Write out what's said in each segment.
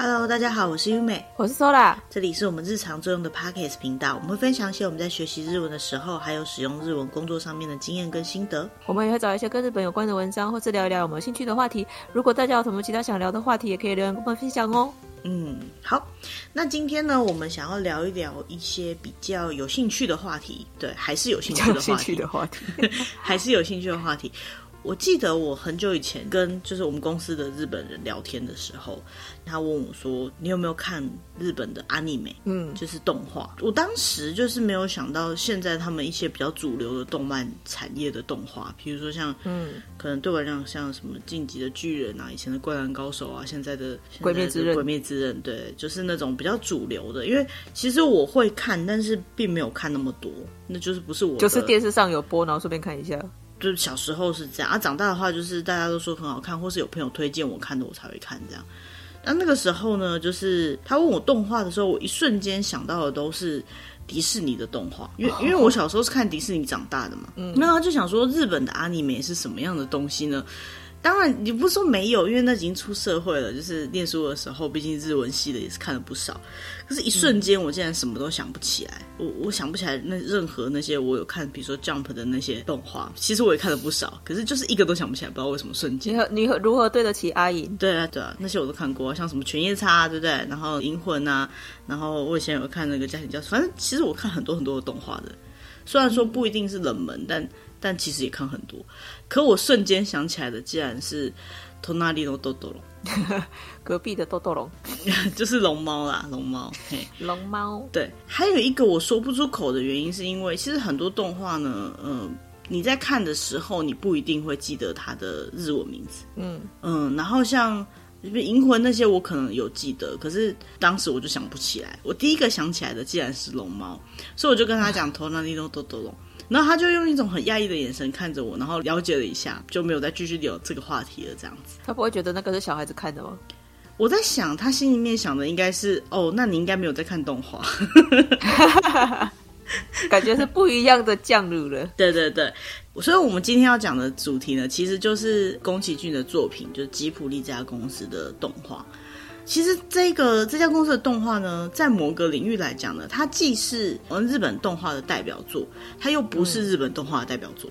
Hello，大家好，我是优美，我是 Sola，这里是我们日常作用的 Podcast 频道，我们会分享一些我们在学习日文的时候，还有使用日文工作上面的经验跟心得。我们也会找一些跟日本有关的文章，或是聊一聊我们有兴趣的话题。如果大家有什么其他想聊的话题，也可以留言跟我们分享哦。嗯，好，那今天呢，我们想要聊一聊一些比较有兴趣的话题，对，还是有兴趣的话题，兴趣的话题 还是有兴趣的话题。我记得我很久以前跟就是我们公司的日本人聊天的时候，他问我说：“你有没有看日本的 anime？嗯，就是动画。”我当时就是没有想到，现在他们一些比较主流的动漫产业的动画，比如说像嗯，可能对我来讲像什么《晋级的巨人》啊，以前的《灌篮高手》啊，现在的《鬼灭之刃》。鬼灭之刃，对，就是那种比较主流的。因为其实我会看，但是并没有看那么多，那就是不是我，就是电视上有播，然后顺便看一下。就是小时候是这样啊，长大的话就是大家都说很好看，或是有朋友推荐我看的，我才会看这样。那那个时候呢，就是他问我动画的时候，我一瞬间想到的都是迪士尼的动画，因为 因为我小时候是看迪士尼长大的嘛，嗯，那他就想说日本的阿尼美是什么样的东西呢？当然，你不是说没有，因为那已经出社会了。就是念书的时候，毕竟日文系的也是看了不少。可是，一瞬间，我竟然什么都想不起来。嗯、我我想不起来那任何那些我有看，比如说 Jump 的那些动画。其实我也看了不少，可是就是一个都想不起来，不知道为什么瞬间。你你如何对得起阿银？对啊对啊，那些我都看过，像什么犬夜叉，啊对不对？然后银魂啊，然后我以前有看那个家庭教师，反正其实我看很多很多的动画的。虽然说不一定是冷门，但但其实也看很多。可我瞬间想起来的，竟然是《隣のトトロ》，隔壁的豆豆龙，就是龙猫啦，龙猫。嘿，龙猫。对，还有一个我说不出口的原因，是因为其实很多动画呢，嗯、呃，你在看的时候，你不一定会记得它的日文名字。嗯嗯，然后像。 银魂那些我可能有记得，可是当时我就想不起来。我第一个想起来的竟然是龙猫，所以我就跟他讲“头那里都都都龙”，然后他就用一种很讶异的眼神看着我，然后了解了一下，就没有再继续聊这个话题了。这样子，他不会觉得那个是小孩子看的吗？我在想，他心里面想的应该是：哦，那你应该没有在看动画。感觉是不一样的降入了。对对对，所以我们今天要讲的主题呢，其实就是宫崎骏的作品，就是吉卜力这家公司的动画。其实这个这家公司的动画呢，在某个领域来讲呢，它既是我们日本动画的代表作，它又不是日本动画的代表作。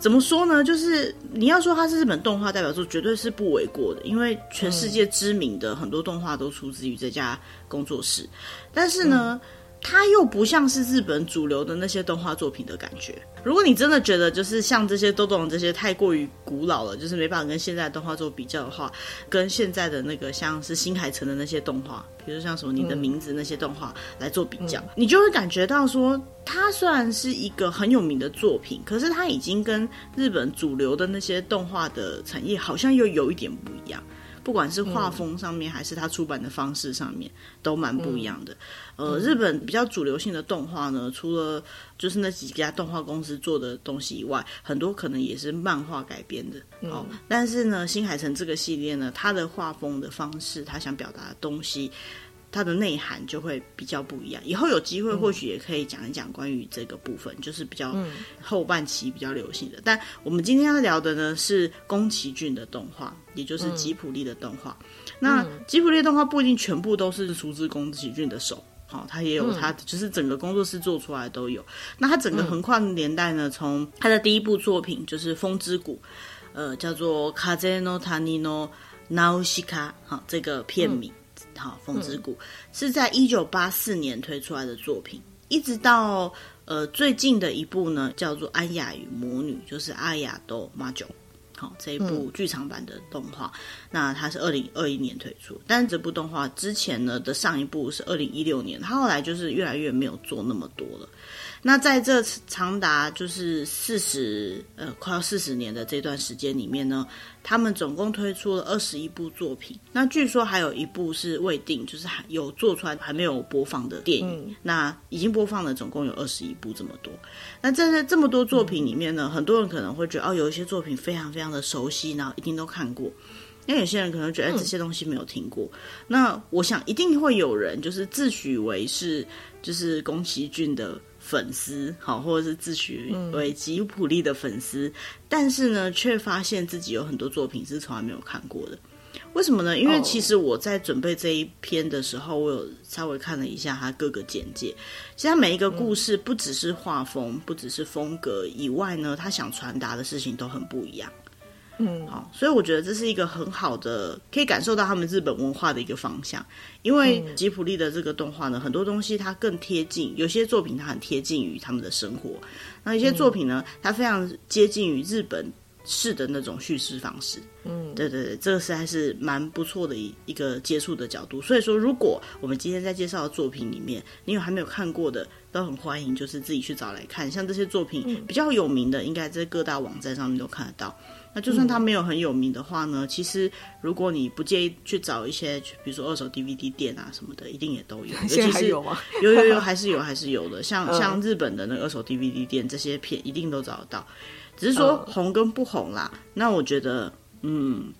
怎么说呢？就是你要说它是日本动画代表作，绝对是不为过的，因为全世界知名的很多动画都出自于这家工作室。但是呢，它又不像是日本主流的那些动画作品的感觉。如果你真的觉得就是像这些豆豆这些太过于古老了，就是没办法跟现在的动画做比较的话，跟现在的那个像是新海诚的那些动画，比如像什么你的名字那些动画来做比较，嗯、你就会感觉到说，它虽然是一个很有名的作品，可是它已经跟日本主流的那些动画的产业好像又有一点不一样。不管是画风上面，还是它出版的方式上面，都蛮不一样的。呃，日本比较主流性的动画呢，除了就是那几家动画公司做的东西以外，很多可能也是漫画改编的。哦，但是呢，新海诚这个系列呢，它的画风的方式，他想表达的东西。它的内涵就会比较不一样。以后有机会或许也可以讲一讲关于这个部分，嗯、就是比较后半期比较流行的。嗯、但我们今天要聊的呢是宫崎骏的动画，也就是吉卜力的动画。嗯、那吉卜力的动画不一定全部都是出自宫崎骏的手，好、哦，他也有他就是整个工作室做出来都有。那他整个横跨的年代呢，从他的第一部作品就是《风之谷》，呃，叫做《风の谷のナウシカ》好，这个片名。嗯 好，风之谷是在一九八四年推出来的作品，一直到呃最近的一部呢，叫做《安雅与魔女》，就是阿雅都马九。好，这一部剧场版的动画，嗯、那它是二零二一年推出，但是这部动画之前呢的上一部是二零一六年，它后来就是越来越没有做那么多了。那在这长达就是四十呃快要四十年的这段时间里面呢，他们总共推出了二十一部作品。那据说还有一部是未定，就是还有做出来还没有播放的电影。嗯、那已经播放了，总共有二十一部这么多。那在这这么多作品里面呢，嗯、很多人可能会觉得哦，有一些作品非常非常的熟悉，然后一定都看过。那有些人可能觉得这些东西没有听过。嗯、那我想一定会有人就是自诩为是就是宫崎骏的。粉丝好，或者是自诩为吉普力的粉丝，嗯、但是呢，却发现自己有很多作品是从来没有看过的。为什么呢？因为其实我在准备这一篇的时候，我有稍微看了一下他各个简介。其实它每一个故事不只是画风，不只是风格以外呢，他想传达的事情都很不一样。嗯，好，所以我觉得这是一个很好的，可以感受到他们日本文化的一个方向。因为吉普力的这个动画呢，很多东西它更贴近，有些作品它很贴近于他们的生活，那有些作品呢，它非常接近于日本式的那种叙事方式。嗯，对对对，这个实在是蛮不错的一一个接触的角度。所以说，如果我们今天在介绍的作品里面，你有还没有看过的，都很欢迎，就是自己去找来看。像这些作品比较有名的，应该在各大网站上面都看得到。那就算它没有很有名的话呢，嗯、其实如果你不介意去找一些，比如说二手 DVD 店啊什么的，一定也都有。现在还有吗？有有有，还是有还是有的。像、嗯、像日本的那个二手 DVD 店，这些片一定都找得到。只是说红跟不红啦。嗯、那我觉得，嗯，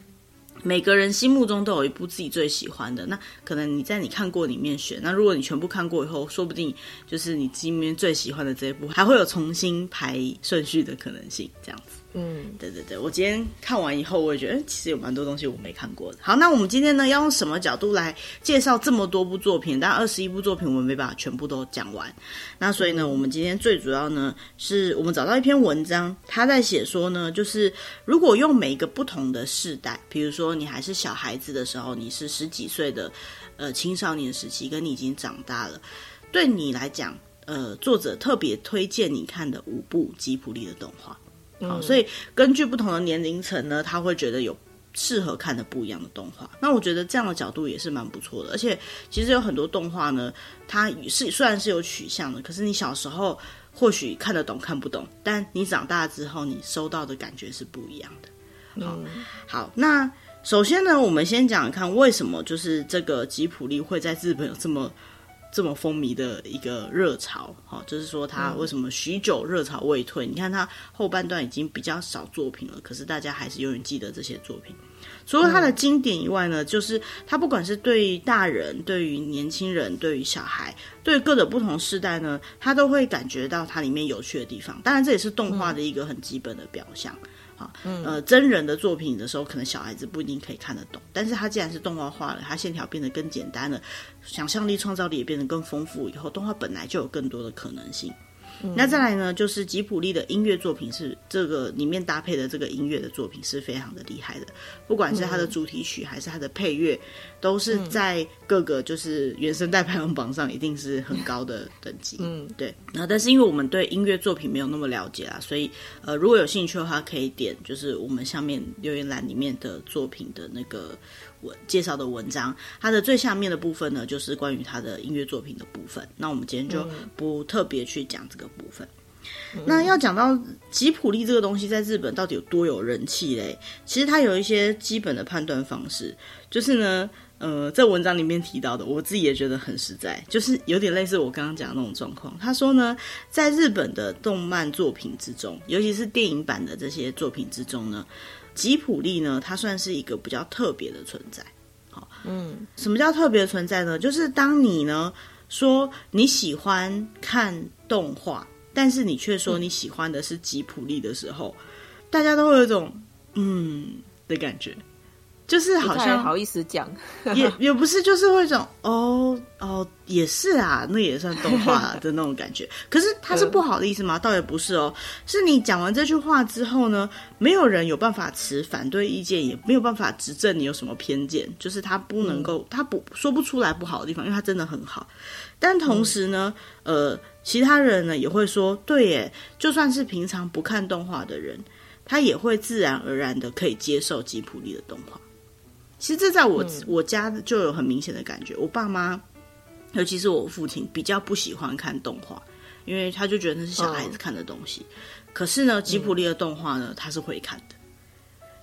每个人心目中都有一部自己最喜欢的。那可能你在你看过里面选。那如果你全部看过以后，说不定就是你心里面最喜欢的这一部，还会有重新排顺序的可能性，这样子。嗯，对对对，我今天看完以后，我也觉得，其实有蛮多东西我没看过的。好，那我们今天呢，要用什么角度来介绍这么多部作品？但二十一部作品，我们没办法全部都讲完。那所以呢，我们今天最主要呢，是我们找到一篇文章，他在写说呢，就是如果用每一个不同的世代，比如说你还是小孩子的时候，你是十几岁的呃青少年时期，跟你已经长大了，对你来讲，呃，作者特别推荐你看的五部吉卜力的动画。好，所以根据不同的年龄层呢，他会觉得有适合看的不一样的动画。那我觉得这样的角度也是蛮不错的。而且其实有很多动画呢，它是虽然是有取向的，可是你小时候或许看得懂看不懂，但你长大之后你收到的感觉是不一样的。好，好，那首先呢，我们先讲讲看为什么就是这个吉普力会在日本有这么。这么风靡的一个热潮，哈，就是说他为什么许久热潮未退？嗯、你看他后半段已经比较少作品了，可是大家还是永远记得这些作品。除了他的经典以外呢，嗯、就是他不管是对于大人、对于年轻人、对于小孩、对于各种不同世代呢，他都会感觉到它里面有趣的地方。当然，这也是动画的一个很基本的表象。嗯好，呃，真人的作品的时候，可能小孩子不一定可以看得懂，但是他既然是动画化了，它线条变得更简单了，想象力、创造力也变得更丰富，以后动画本来就有更多的可能性。嗯、那再来呢，就是吉普力的音乐作品是这个里面搭配的这个音乐的作品是非常的厉害的，不管是它的主题曲还是它的配乐，都是在各个就是原声带排行榜上一定是很高的等级。嗯，对。然后，但是因为我们对音乐作品没有那么了解啊，所以呃，如果有兴趣的话，可以点就是我们下面留言栏里面的作品的那个。文介绍的文章，它的最下面的部分呢，就是关于他的音乐作品的部分。那我们今天就不特别去讲这个部分。嗯、那要讲到吉普力这个东西在日本到底有多有人气嘞？其实它有一些基本的判断方式，就是呢，呃，在文章里面提到的，我自己也觉得很实在，就是有点类似我刚刚讲的那种状况。他说呢，在日本的动漫作品之中，尤其是电影版的这些作品之中呢。吉普力呢，它算是一个比较特别的存在。好，嗯，什么叫特别的存在呢？就是当你呢说你喜欢看动画，但是你却说你喜欢的是吉普力的时候，大家都会有一种嗯的感觉。就是好像好意思讲，也 也不是，就是会种哦哦，也是啊，那也算动画的那种感觉。可是它是不好的意思吗？倒也不是哦，是你讲完这句话之后呢，没有人有办法持反对意见，也没有办法指证你有什么偏见。就是他不能够，他不说不出来不好的地方，因为他真的很好。但同时呢，呃，其他人呢也会说，对耶，就算是平常不看动画的人，他也会自然而然的可以接受吉普力的动画。其实这在我、嗯、我家就有很明显的感觉，我爸妈，尤其是我父亲，比较不喜欢看动画，因为他就觉得那是小孩子看的东西。哦、可是呢，吉普力的动画呢，他是会看的，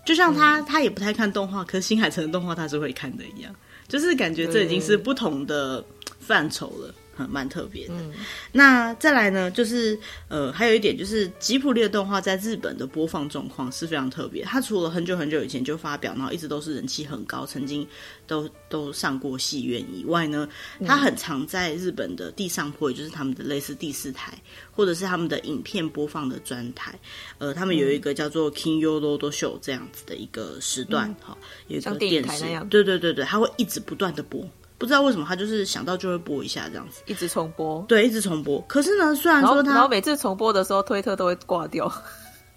就像他、嗯、他也不太看动画，可是新海诚的动画他是会看的一样，就是感觉这已经是不同的范畴了。很蛮特别的。嗯、那再来呢，就是呃，还有一点就是吉普力的动画在日本的播放状况是非常特别。它除了很久很久以前就发表，然后一直都是人气很高，曾经都都上过戏院以外呢，它很常在日本的地上播，也就是他们的类似第四台，或者是他们的影片播放的专台。呃，他们有一个叫做 King y o r o d o Show 这样子的一个时段，哈、嗯，有一个电视，对对对对，它会一直不断的播。不知道为什么他就是想到就会播一下这样子，一直重播，对，一直重播。可是呢，虽然说他然，然后每次重播的时候，推特都会挂掉。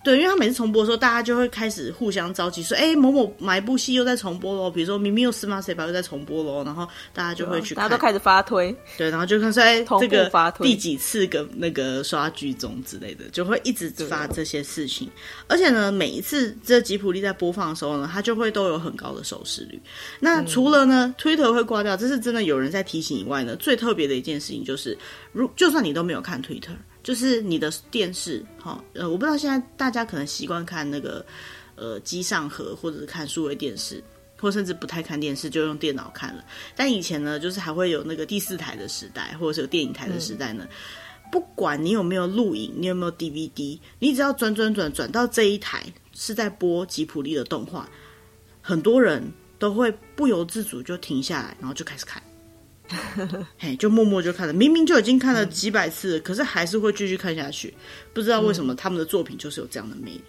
对，因为他每次重播的时候，大家就会开始互相着急，说：“哎，某某哪一部戏又在重播喽？”比如说明明又司马谁吧又在重播喽，然后大家就会去看，大家都开始发推，对，然后就看说：“哎，这个第几次跟那个刷剧中之类的，就会一直发这些事情。而且呢，每一次这吉普力在播放的时候呢，它就会都有很高的收视率。那除了呢，，Twitter 会挂掉，这是真的有人在提醒以外呢，最特别的一件事情就是，如就算你都没有看推特。就是你的电视，哈，呃，我不知道现在大家可能习惯看那个，呃，机上盒，或者是看数位电视，或甚至不太看电视，就用电脑看了。但以前呢，就是还会有那个第四台的时代，或者是有电影台的时代呢。不管你有没有录影，你有没有 DVD，你只要转转转转到这一台是在播吉卜力的动画，很多人都会不由自主就停下来，然后就开始看。嘿，就默默就看了，明明就已经看了几百次了，嗯、可是还是会继续看下去。不知道为什么他们的作品就是有这样的魅力。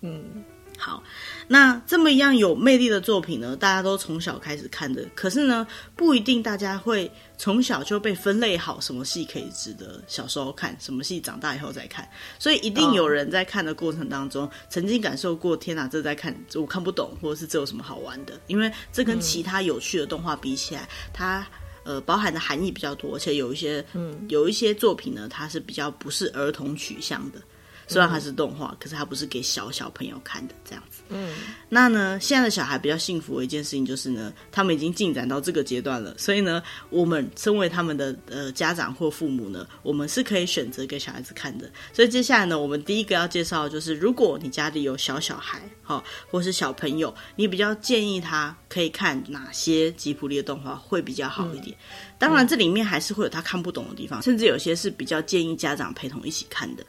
嗯，好，那这么一样有魅力的作品呢，大家都从小开始看的，可是呢，不一定大家会从小就被分类好，什么戏可以值得小时候看，什么戏长大以后再看。所以一定有人在看的过程当中，哦、曾经感受过，天哪，这在看我看不懂，或者是这有什么好玩的？因为这跟其他有趣的动画比起来，它。呃，包含的含义比较多，而且有一些，嗯，有一些作品呢，它是比较不是儿童取向的。虽然它是动画，可是它不是给小小朋友看的这样子。嗯，那呢，现在的小孩比较幸福的一件事情就是呢，他们已经进展到这个阶段了，所以呢，我们身为他们的呃家长或父母呢，我们是可以选择给小孩子看的。所以接下来呢，我们第一个要介绍就是，如果你家里有小小孩，哈，或是小朋友，你比较建议他可以看哪些吉普力的动画会比较好一点？嗯，当然，这里面还是会有他看不懂的地方，甚至有些是比较建议家长陪同一起看的。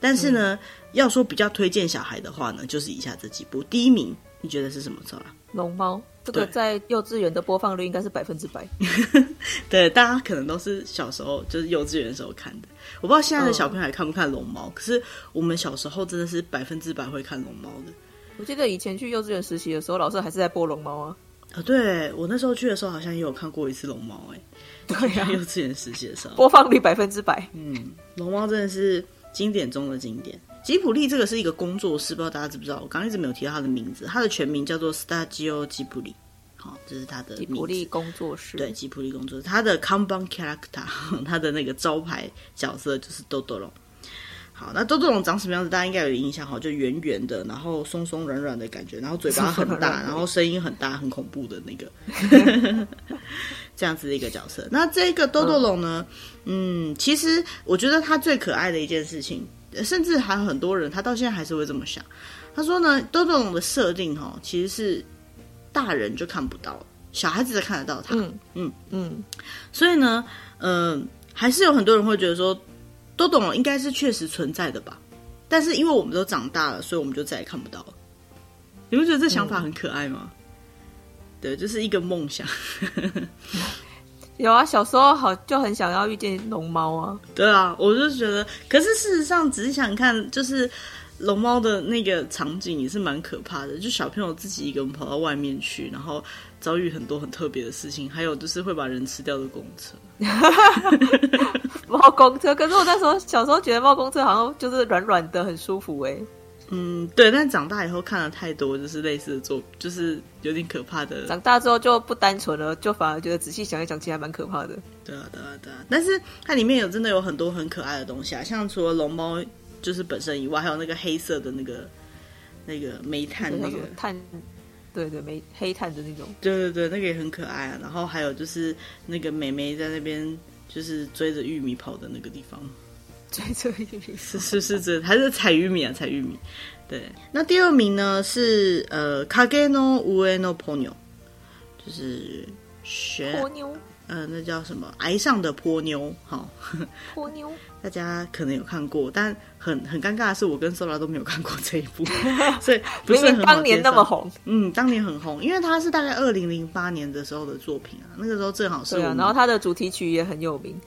但是呢，嗯、要说比较推荐小孩的话呢，就是以下这几部。第一名，你觉得是什么？错了，龙猫。这个在幼稚园的播放率应该是百分之百。对，大家可能都是小时候就是幼稚园的时候看的。我不知道现在的小朋友还看不看龙猫，嗯、可是我们小时候真的是百分之百会看龙猫的。我记得以前去幼稚园实习的时候，老师还是在播龙猫啊。啊、哦，对，我那时候去的时候好像也有看过一次龙猫，哎，对呀、啊，幼稚园实习的时候，播放率百分之百。嗯，龙猫真的是。经典中的经典，吉普力这个是一个工作室，不知道大家知不知道？我刚刚一直没有提到他的名字，他的全名叫做 Studio Ghibli，好，这是他的吉普力工作室。对，吉普力工作室，他的 Combun character，他的那个招牌角色就是豆豆龙。好，那豆豆龙长什么样子？大家应该有印象，哈，就圆圆的，然后松松软软的感觉，然后嘴巴很大，然后声音很大，很恐怖的那个。这样子的一个角色，那这个豆豆龙呢？嗯，其实我觉得他最可爱的一件事情，甚至还有很多人他到现在还是会这么想。他说呢，豆豆龙的设定哦，其实是大人就看不到，小孩子才看得到他。嗯嗯嗯。所以呢，嗯、呃，还是有很多人会觉得说，豆豆龙应该是确实存在的吧？但是因为我们都长大了，所以我们就再也看不到了。你不觉得这想法很可爱吗？嗯对，就是一个梦想。有啊，小时候好就很想要遇见龙猫啊。对啊，我就觉得，可是事实上，仔细想看，就是龙猫的那个场景也是蛮可怕的。就小朋友自己一个人跑到外面去，然后遭遇很多很特别的事情，还有就是会把人吃掉的公车。猫公车，可是我那时候小时候觉得猫公车好像就是软软的，很舒服哎。嗯，对，但长大以后看了太多，就是类似的作，就是有点可怕的。长大之后就不单纯了，就反而觉得仔细想一想，其实还蛮可怕的。对啊，对啊，对啊。但是它里面有真的有很多很可爱的东西啊，像除了龙猫就是本身以外，还有那个黑色的那个那个煤炭那个炭，对对，煤黑炭的那种。对对对，那个也很可爱啊。然后还有就是那个美眉在那边就是追着玉米跑的那个地方。追着玉米是是是这还是采玉米啊？采玉米。对，那第二名呢是呃，影の上のポニョ，就是悬波妞 呃，那叫什么？崖上的波妞，好，波妞，大家可能有看过，但很很尴尬的是，我跟 Sola 都没有看过这一部，所以不是很好当年那么红，嗯，当年很红，因为它是大概二零零八年的时候的作品啊，那个时候正好是，啊，然后它的主题曲也很有名。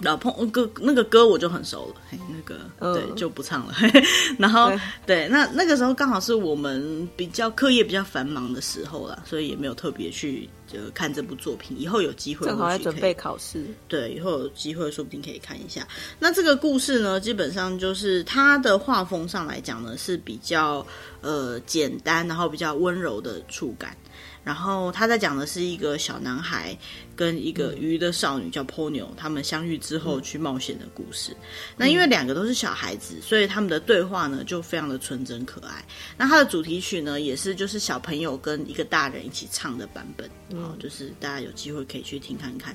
老碰歌那个歌我就很熟了，嘿，那个、嗯、对就不唱了。然后对，对，那那个时候刚好是我们比较课业比较繁忙的时候啦，所以也没有特别去就看这部作品。以后有机会，正好在准备考试。对，以后有机会说不定可以看一下。那这个故事呢，基本上就是它的画风上来讲呢是比较呃简单，然后比较温柔的触感。然后他在讲的是一个小男孩跟一个鱼的少女叫 Ponyo，他们相遇之后去冒险的故事。那因为两个都是小孩子，所以他们的对话呢就非常的纯真可爱。那它的主题曲呢也是就是小朋友跟一个大人一起唱的版本，好，就是大家有机会可以去听看看。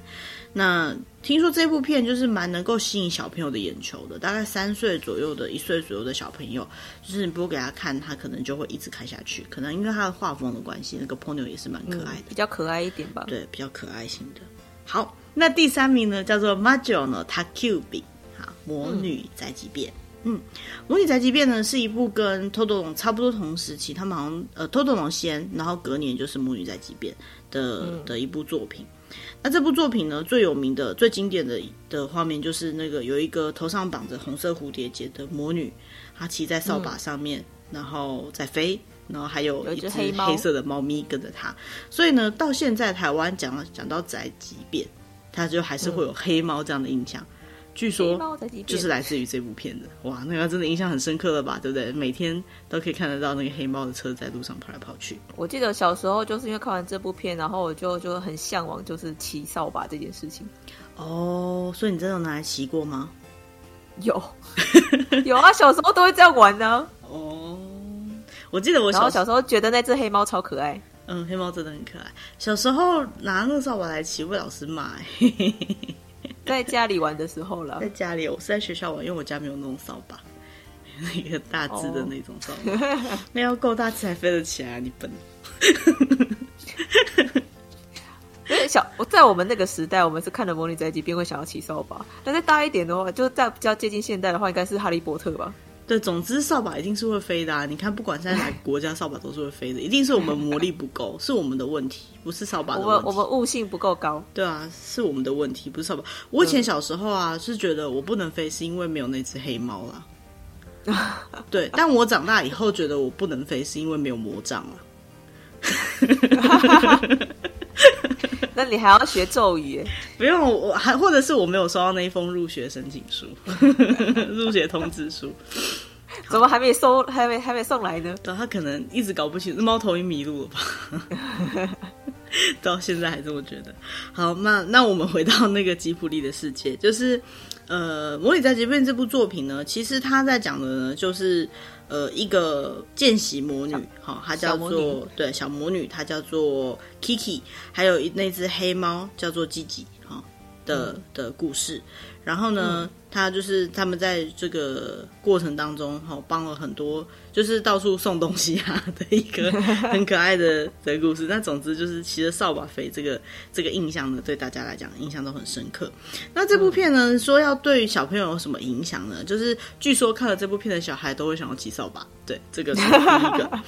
那听说这部片就是蛮能够吸引小朋友的眼球的，大概三岁左右的一岁左右的小朋友，就是你不给他看，他可能就会一直看下去。可能因为他的画风的关系，那个 Ponyo 也是蛮可爱的，嗯，比较可爱一点吧。对，比较可爱型的。好，那第三名呢叫做 Majo no Takyubi，好，魔女宅急便。嗯，魔女宅急便呢是一部跟 Totoro 差不多同时期，他们好像呃 Totoro 先，然后隔年就是魔女宅急便的、嗯、的一部作品。那这部作品呢，最有名的、最经典的的画面就是那个有一个头上绑着红色蝴蝶结的魔女，她骑在扫把上面，嗯、然后在飞，然后还有一只黑色的猫咪跟着它。所以呢，到现在台湾讲讲到宅急便，它就还是会有黑猫这样的印象。嗯据说就是来自于这部片子，哇，那个真的印象很深刻了吧？对不对？每天都可以看得到那个黑猫的车在路上跑来跑去。我记得小时候就是因为看完这部片，然后我就就很向往，就是骑扫把这件事情。哦，所以你真的有拿来骑过吗？有，有啊，小时候都会这样玩呢、啊。哦，我记得我小小时候觉得那只黑猫超可爱。嗯，黑猫真的很可爱。小时候拿那个扫把来骑，被老师骂。在家里玩的时候了，在家里，我是在学校玩，因为我家没有那种扫把，那个大只的那种扫把，oh. 那要够大只才飞得起来啊！你笨。因为小我在我们那个时代，我们是看了《魔女宅急便》会想要骑扫把，但再大一点的话，就在比较接近现代的话，应该是《哈利波特》吧。对，总之扫把一定是会飞的啊！你看，不管是在哪个国家，扫把都是会飞的，一定是我们魔力不够，是我们的问题，不是扫把的问题。我们我们悟性不够高。对啊，是我们的问题，不是扫把。我以前小时候啊，是觉得我不能飞，是因为没有那只黑猫啦。对，但我长大以后觉得我不能飞，是因为没有魔杖了。那你还要学咒语？不用，我还或者是我没有收到那一封入学申请书、入学通知书，怎么还没收？还没还没送来呢？对，他可能一直搞不清，猫头鹰迷路了吧？到现在还这么觉得。好，那那我们回到那个吉普力的世界，就是呃，《魔女宅急便》这部作品呢，其实他在讲的呢，就是。呃，一个见习魔女，哈，她叫做对小魔女，她叫做 Kiki，还有那只黑猫叫做吉吉，哈的的故事。然后呢，她、嗯、就是他们在这个过程当中，哈，帮了很多。就是到处送东西啊的一个 很可爱的的故事。那总之就是骑着扫把飞这个这个印象呢，对大家来讲印象都很深刻。那这部片呢，说要对小朋友有什么影响呢？就是据说看了这部片的小孩都会想要骑扫把。对，这个是第一个。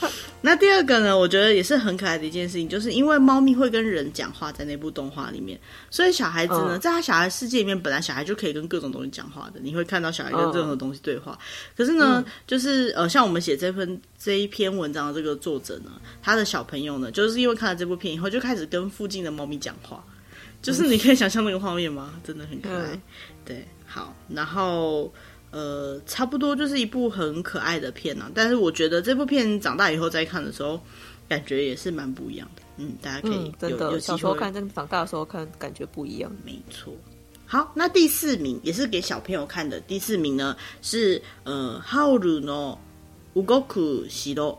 那第二个呢，我觉得也是很可爱的一件事情，就是因为猫咪会跟人讲话，在那部动画里面，所以小孩子呢，在他小孩世界里面，本来小孩就可以跟各种东西讲话的。你会看到小孩跟任何东西对话。可是呢，就是呃，像我们写。这份这一篇文章的这个作者呢，他的小朋友呢，就是因为看了这部片以后，就开始跟附近的猫咪讲话，就是你可以想象那个画面吗？真的很可爱。对，好，然后呃，差不多就是一部很可爱的片啊。但是我觉得这部片长大以后再看的时候，感觉也是蛮不一样的。嗯，大家可以、嗯、真的小时候看，跟长大的时候看感觉不一样。没错。好，那第四名也是给小朋友看的。第四名呢是呃，哈鲁诺。乌戈库西罗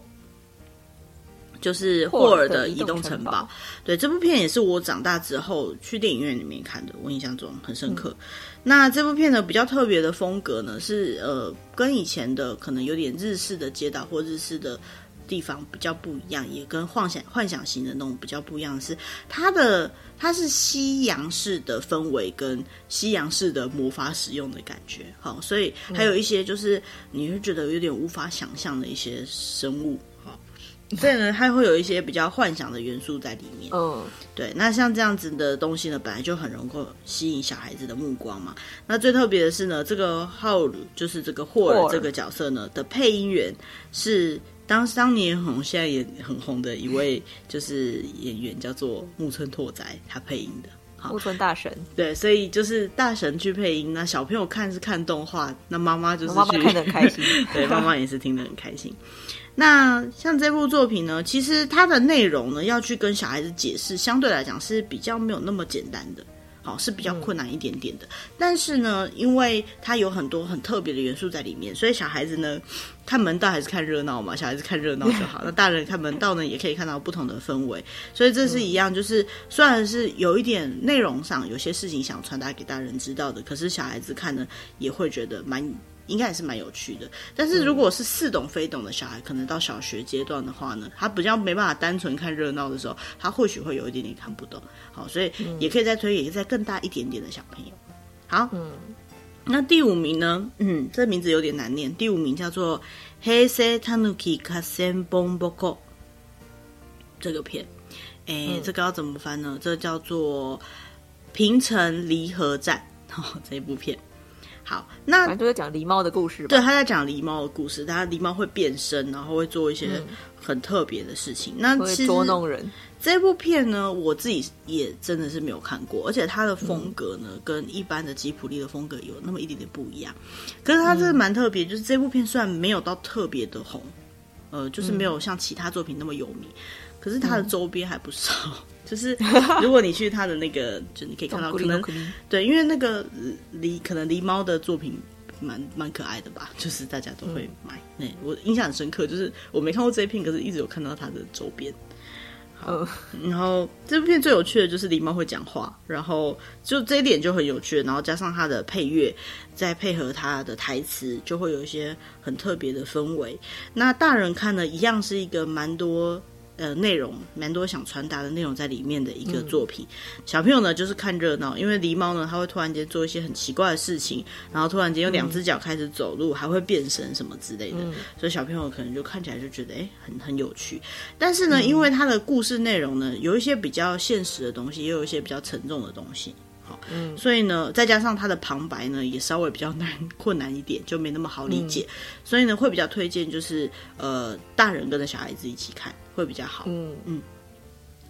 就是霍尔的移动城堡。对，这部片也是我长大之后去电影院里面看的，我印象中很深刻。嗯、那这部片呢，比较特别的风格呢，是呃，跟以前的可能有点日式的街道或日式的地方比较不一样，也跟幻想幻想型的那种比较不一样的是，它的它是西洋式的氛围跟西洋式的魔法使用的感觉，好，所以还有一些就是你会觉得有点无法想象的一些生物。好所以呢，它会有一些比较幻想的元素在里面。嗯，对。那像这样子的东西呢，本来就很容易吸引小孩子的目光嘛。那最特别的是呢，这个浩鲁就是这个霍尔这个角色呢的配音员是当当年红，现在也很红的一位就是演员，叫做木村拓哉，他配音的。木村大神。对，所以就是大神去配音，那小朋友看是看动画，那妈妈就是去妈妈看得很开心，对，妈妈也是听得很开心。那像这部作品呢，其实它的内容呢，要去跟小孩子解释，相对来讲是比较没有那么简单的，好，是比较困难一点点的。嗯。但是呢，因为它有很多很特别的元素在里面，所以小孩子呢，看门道还是看热闹嘛，小孩子看热闹就好。那大人看门道呢，也可以看到不同的氛围。所以这是一样，就是虽然是有一点内容上有些事情想传达给大人知道的，可是小孩子看呢，也会觉得蛮。应该也是蛮有趣的，但是如果是似懂非懂的小孩，嗯、可能到小学阶段的话呢，他比较没办法单纯看热闹的时候，他或许会有一点点看不懂。好，所以也可以再推，也可以再更大一点点的小朋友。好，嗯，那第五名呢？嗯，这名字有点难念。第五名叫做《黑色タヌキ合戦本ボコ》这个片，哎、欸嗯，这个要怎么翻呢？这个、叫做《平成离合战》哦，这一部片。 好，那就在讲狸猫的故事吧。对，他在讲狸猫的故事，他狸猫会变身，然后会做一些很特别的事情。嗯、那其实捉弄人。这部片呢，我自己也真的是没有看过，而且它的风格呢，嗯、跟一般的吉普力的风格有那么一点点不一样。可是它真的蛮特别，就是这部片虽然没有到特别的红，呃，就是没有像其他作品那么有名，嗯、可是它的周边还不少。就是 如果你去他的那个，就你可以看到，可能对，因为那个狸可能狸猫的作品蛮蛮可爱的吧，就是大家都会买。那、嗯，我印象很深刻，就是我没看过这一片，可是一直有看到它的周边。好，然后这部片最有趣的就是狸猫会讲话，然后就这一点就很有趣，然后加上它的配乐，再配合它的台词，就会有一些很特别的氛围。那大人看呢，一样是一个蛮多。呃，内容蛮多想传达的内容在里面的一个作品。嗯、小朋友呢，就是看热闹，因为狸猫呢，它会突然间做一些很奇怪的事情，然后突然间用两只脚开始走路，嗯，还会变身什么之类的，嗯，所以小朋友可能就看起来就觉得哎，很很有趣。但是呢，嗯，因为它的故事内容呢，有一些比较现实的东西，也有一些比较沉重的东西。嗯，所以呢，再加上它的旁白呢，也稍微比较难困难一点，就没那么好理解。嗯、所以呢，会比较推荐就是呃，大人跟着小孩子一起看会比较好。嗯嗯，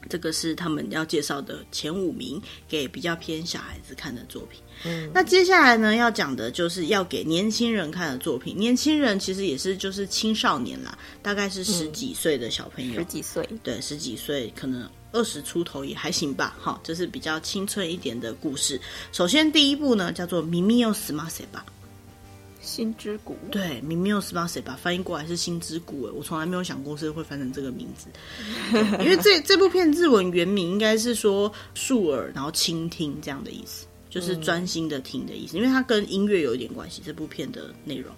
这个是他们要介绍的前五名，给比较偏小孩子看的作品。嗯，那接下来呢，要讲的就是要给年轻人看的作品。年轻人其实也是就是青少年啦，大概是十几岁的小朋友，十几岁，对，十几岁可能。二十出头也还行吧，哈，这是比较青春一点的故事。首先第一部呢，叫做《耳をすませば》， 心之谷。对，《耳をすませば》翻译过来是心之谷，诶，我从来没有想过是会翻成这个名字，因为这这部片日文原名应该是说竖耳，然后倾听这样的意思，就是专心的听的意思，因为它跟音乐有一点关系。这部片的内容。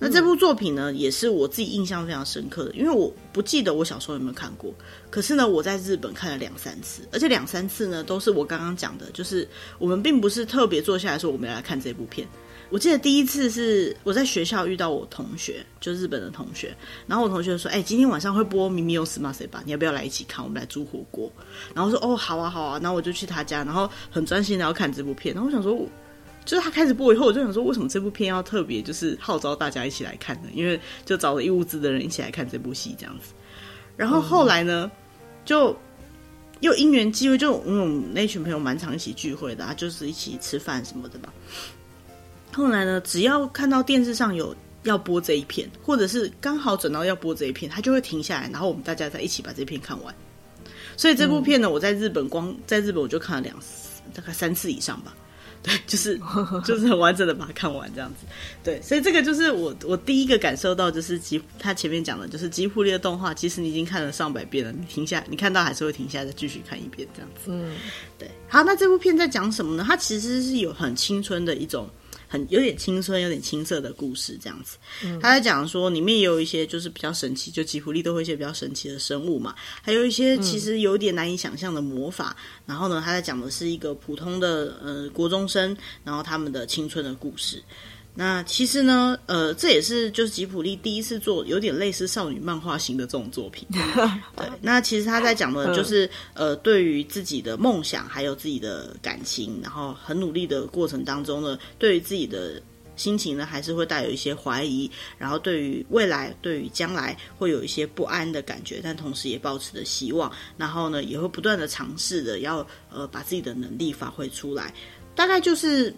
那这部作品呢，也是我自己印象非常深刻的，因为我不记得我小时候有没有看过，可是呢，我在日本看了两三次，而且两三次呢，都是我刚刚讲的，就是我们并不是特别坐下来说我们要来看这部片。 我记得第一次是我在学校遇到我同学，就日本的同学，然后我同学说：“哎、欸，今天晚上会播《耳をすませば》，你要不要来一起看？我们来煮火锅。”然后我说：“哦，好啊，好啊。”然后我就去他家，然后很专心的要看这部片。然后我想说。就是他开始播以后，我就想说，为什么这部片要特别就是号召大家一起来看呢？因为就找了一屋子的人一起来看这部戏这样子。然后后来呢，就又因缘机会，就因为我们那群朋友蛮常一起聚会的，啊，就是一起吃饭什么的吧。 后来呢，只要看到电视上有要播这一片，或者是刚好转到要播这一片，他就会停下来，然后我们大家再一起把这片看完。所以这部片呢，我在日本光在日本我就看了两大概三次以上吧。对，就是就是很完整的把它看完这样子，对，所以这个就是我我第一个感受到，就是吉他前面讲的，就是吉卜力的动画，其实你已经看了上百遍了，你停下，你看到还是会停下来再继续看一遍这样子，嗯，对。好，那这部片在讲什么呢？它其实是有很青春的一种。很有点青春、有点青涩的故事，这样子。他在讲说，里面也有一些就是比较神奇，就吉普力都会一些比较神奇的生物嘛，还有一些其实有点难以想象的魔法。然后呢，他在讲的是一个普通的呃国中生，然后他们的青春的故事。那其实呢，呃，这也是就是吉普力第一次做有点类似少女漫画型的这种作品。对，那其实他在讲的就是呃，对于自己的梦想还有自己的感情，然后很努力的过程当中呢，对于自己的心情呢，还是会带有一些怀疑，然后对于未来、对于将来会有一些不安的感觉，但同时也保持着希望，然后呢，也会不断的尝试着要呃把自己的能力发挥出来，大概就是。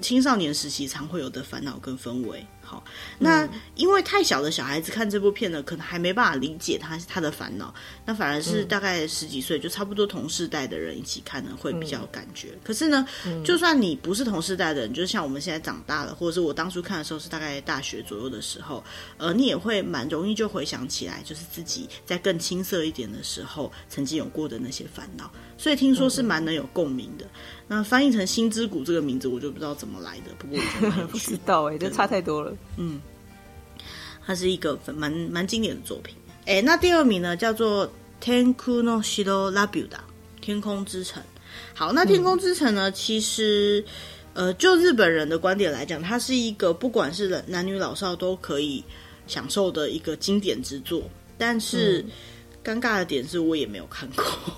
青少年时期常会有的烦恼跟氛围。好，那因为太小的小孩子看这部片呢，可能还没办法理解他他的烦恼。那反而是大概十几岁，就差不多同世代的人一起看呢，会比较有感觉。可是呢，就算你不是同世代的人，就是像我们现在长大了，或者是我当初看的时候是大概大学左右的时候，呃，你也会蛮容易就回想起来，就是自己在更青涩一点的时候曾经有过的那些烦恼。所以听说是蛮能有共鸣的。那翻译成《心之谷》这个名字，我就不知道怎么来的。不过我觉得 不知道哎、欸，这差太多了。嗯，它是一个蛮蛮经典的作品。哎、欸，那第二名呢，叫做《天空の城ラピュタ》天空之城。好，那天空之城呢，嗯、其实呃，就日本人的观点来讲，它是一个不管是男女老少都可以享受的一个经典之作。但是、嗯、尴尬的点是我也没有看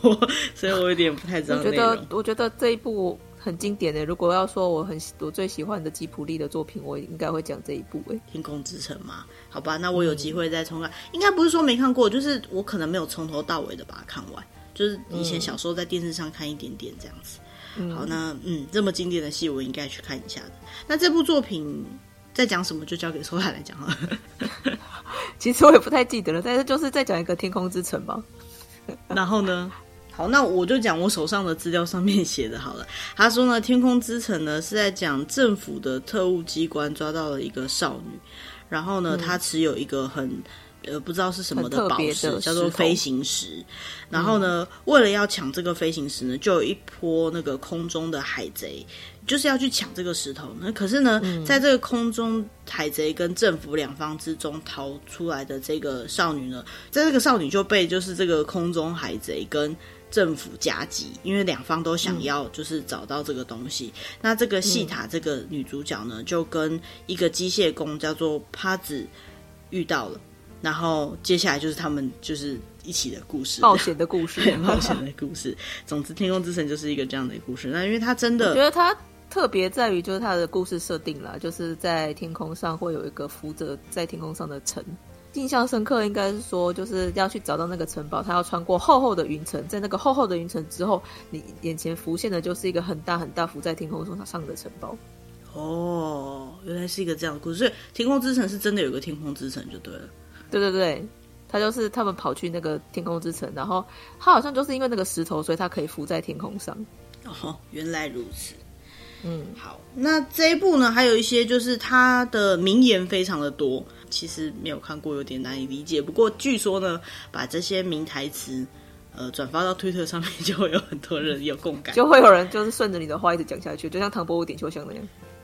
过，所以我有点不太知道。我觉得，我觉得这一部。 很经典的，如果要说我很我最喜欢的吉普力的作品，我应该会讲这一部诶，《天空之城》嘛。好吧，那我有机会再重看。嗯、应该不是说没看过，就是我可能没有从头到尾的把它看完，就是以前小时候在电视上看一点点这样子。嗯、好，那嗯，这么经典的戏，我应该去看一下的。那这部作品在讲什么，就交给收海来讲了。其实我也不太记得了，但是就是在讲一个天空之城吧。然后呢？好，那我就讲我手上的资料上面写的好了。他说呢，《天空之城》呢是在讲政府的特务机关抓到了一个少女，然后呢，她、嗯、持有一个很呃不知道是什么的宝石，叫做飞行石。然后呢，嗯、为了要抢这个飞行石呢，就有一波那个空中的海贼，就是要去抢这个石头。那可是呢，嗯、在这个空中海贼跟政府两方之中逃出来的这个少女呢，在这个少女就被就是这个空中海贼跟政府夹击，因为两方都想要，就是找到这个东西。嗯、那这个细塔这个女主角呢，就跟一个机械工叫做帕子遇到了，然后接下来就是他们就是一起的故事，冒险的故事，冒险的故事。总之，《天空之城》就是一个这样的故事。那因为它真的，我觉得它特别在于就是它的故事设定啦，就是在天空上会有一个浮着在天空上的城。印象深刻应该是说，就是要去找到那个城堡，他要穿过厚厚的云层，在那个厚厚的云层之后，你眼前浮现的就是一个很大很大浮在天空中上的城堡。哦，原来是一个这样的故事，所以天空之城是真的有个天空之城就对了。对对对，他就是他们跑去那个天空之城，然后他好像就是因为那个石头，所以他可以浮在天空上。哦，原来如此。嗯，好，那这一部呢，还有一些就是他的名言非常的多。其实没有看过，有点难以理解。不过据说呢，把这些名台词，呃，转发到推特上面，就会有很多人有共感，就会有人就是顺着你的话一直讲下去，就像唐伯虎点秋香那样。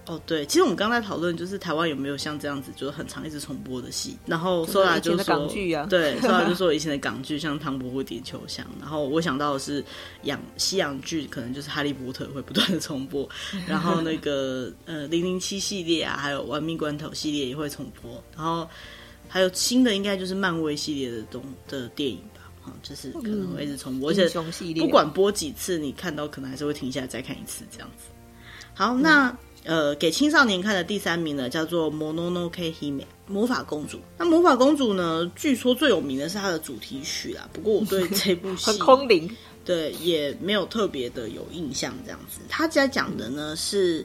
哦，对，其实我们刚才讨论，就是台湾有没有像这样子，就是很长一直重播的戏。然后说来就说，港剧啊，对，说来就说以前的港剧，像《唐伯虎点秋香》。然后我想到的是洋西洋剧，可能就是《哈利波特》会不断的重播。然后那个呃零零七系列啊，还有《玩命关头》系列也会重播。然后还有新的，应该就是漫威系列的东的电影吧，哈，就是可能会一直重播。嗯、而且不管播几次，你看到可能还是会停下来再看一次这样子。好，那。嗯呃，给青少年看的第三名呢，叫做《Mononoke Hime》魔法公主。那魔法公主呢，据说最有名的是它的主题曲啦。不过我对这部戏 很空灵，对也没有特别的有印象。这样子，他在讲的呢是，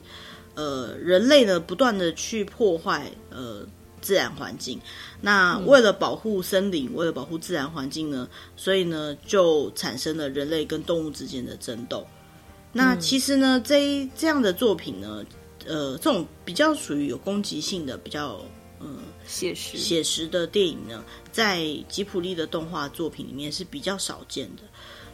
呃，人类呢不断的去破坏呃自然环境。那为了保护森林，为了保护自然环境呢，所以呢就产生了人类跟动物之间的争斗。那其实呢，这这样的作品呢。呃，这种比较属于有攻击性的、比较嗯写实写实的电影呢，在吉普力的动画作品里面是比较少见的。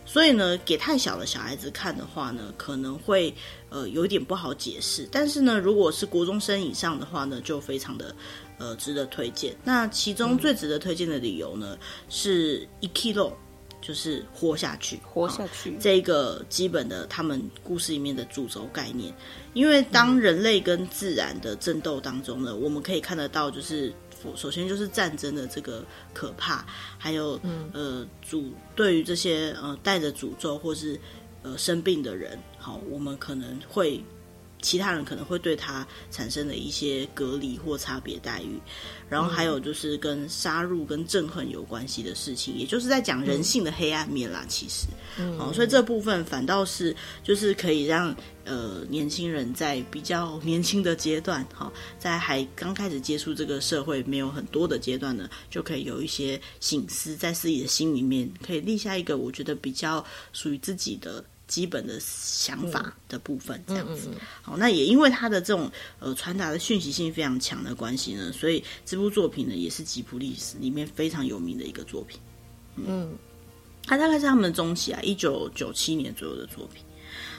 所以呢，给太小的小孩子看的话呢，可能会呃有点不好解释。但是呢，如果是国中生以上的话呢，就非常的呃值得推荐。那其中最值得推荐的理由呢，嗯、是一 kilo。就是活下去，活下去这个基本的他们故事里面的主轴概念。因为当人类跟自然的争斗当中呢，嗯、我们可以看得到，就是首先就是战争的这个可怕，还有、嗯、呃主对于这些呃带着诅咒或是呃生病的人，好，我们可能会。其他人可能会对他产生的一些隔离或差别待遇，然后还有就是跟杀戮跟憎恨有关系的事情，也就是在讲人性的黑暗面啦。其实，哦，所以这部分反倒是就是可以让呃年轻人在比较年轻的阶段，哈，在还刚开始接触这个社会没有很多的阶段呢，就可以有一些醒思，在自己的心里面可以立下一个我觉得比较属于自己的。基本的想法的部分，这样子。嗯嗯嗯、好，那也因为他的这种呃传达的讯息性非常强的关系呢，所以这部作品呢也是吉卜力里面非常有名的一个作品。嗯，它大概是他们的中期啊，一九九七年左右的作品。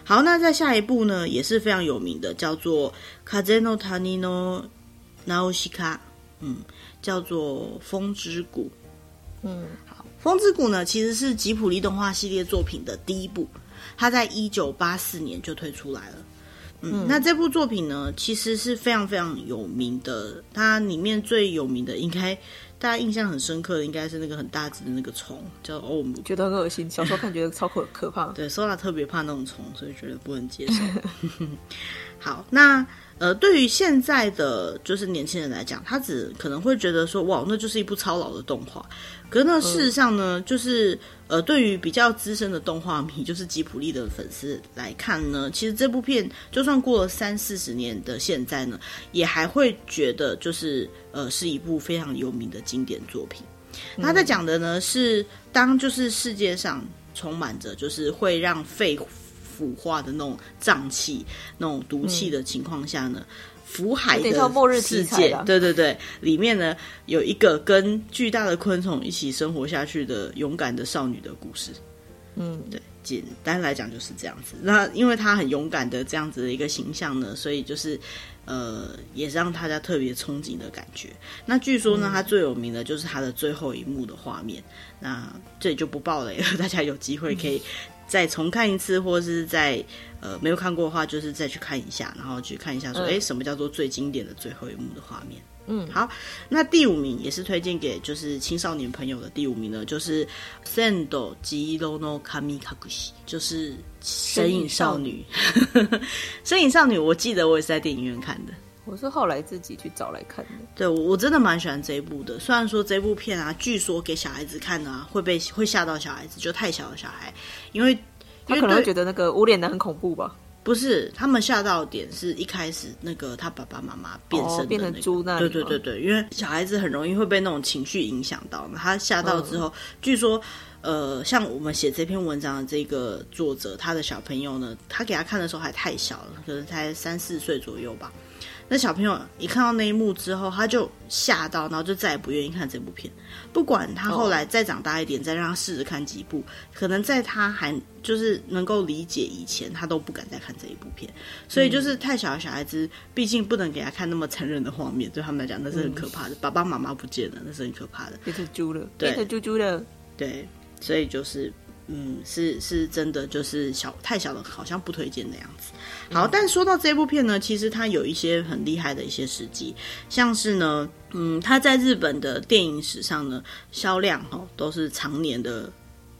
好，那在下一部呢也是非常有名的，叫做《风の谷のナウシカ》，嗯，叫做《风之谷》。嗯，好，《风之谷》呢其实是吉卜力动画系列作品的第一部。 他在一九八四年就推出来了，嗯，嗯，那这部作品呢，其实是非常非常有名的。它里面最有名的，应该大家印象很深刻的，应该是那个很大只的那个虫，叫欧姆，觉得很恶心。小时候看觉得超可可怕，对，索拉特别怕那种虫，所以觉得不能接受。好，那。呃，对于现在的就是年轻人来讲，他只可能会觉得说，哇，那就是一部超老的动画。可是呢，事实上呢，就是呃，对于比较资深的动画迷，就是吉卜力的粉丝来看呢，其实这部片就算过了三四十年的现在呢，也还会觉得就是呃，是一部非常有名的经典作品。他在讲的呢是，当就是世界上充满着就是会让肺。腐化的那种瘴气、那种毒气的情况下呢，腐、嗯、海的世界，对对对，里面呢有一个跟巨大的昆虫一起生活下去的勇敢的少女的故事。嗯，对，简单来讲就是这样子。那因为她很勇敢的这样子的一个形象呢，所以就是呃，也是让大家特别憧憬的感觉。那据说呢，她、嗯、最有名的就是她的最后一幕的画面。那这里就不爆雷了，大家有机会可以。再重看一次，或者是在呃没有看过的话，就是再去看一下，然后去看一下说，哎、嗯，什么叫做最经典的最后一幕的画面？嗯，好，那第五名也是推荐给就是青少年朋友的第五名呢，就是《Sendo Jiro no Kamikakushi》，就是《神隐少女》。神隐少女，我记得我也是在电影院看的。我是后来自己去找来看的。对，我我真的蛮喜欢这一部的。虽然说这部片啊，据说给小孩子看啊，会被会吓到小孩子，就太小的小孩，因为他可能会觉得那个无脸的很恐怖吧？不是，他们吓到的点是一开始那个他爸爸妈妈变身变成猪那里。对对对对，因为小孩子很容易会被那种情绪影响到嘛。他吓到之后，嗯、据说呃，像我们写这篇文章的这个作者，他的小朋友呢，他给他看的时候还太小了，可能才三四岁左右吧。那小朋友一看到那一幕之后，他就吓到，然后就再也不愿意看这部片。不管他后来再长大一点，哦、再让他试着看几部，可能在他还就是能够理解以前，他都不敢再看这一部片。所以就是太小的小孩子，毕竟不能给他看那么残忍的画面，对他们来讲那是很可怕的。嗯、爸爸妈妈不见了，那是很可怕的。变成猪了，变成猪猪了。对，所以就是。嗯，是是真的，就是小太小了，好像不推荐的样子。好，但说到这部片呢，其实它有一些很厉害的一些事迹，像是呢，嗯，它在日本的电影史上呢，销量哦都是常年的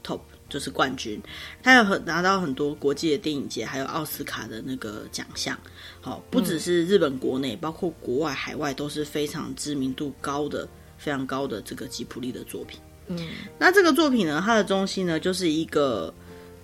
top，就是冠军。它有很拿到很多国际的电影节还有奥斯卡的那个奖项。好，不只是日本国内，包括国外海外都是非常知名度高的、非常高的这个吉普力的作品。嗯，那这个作品呢，它的中心呢，就是一个，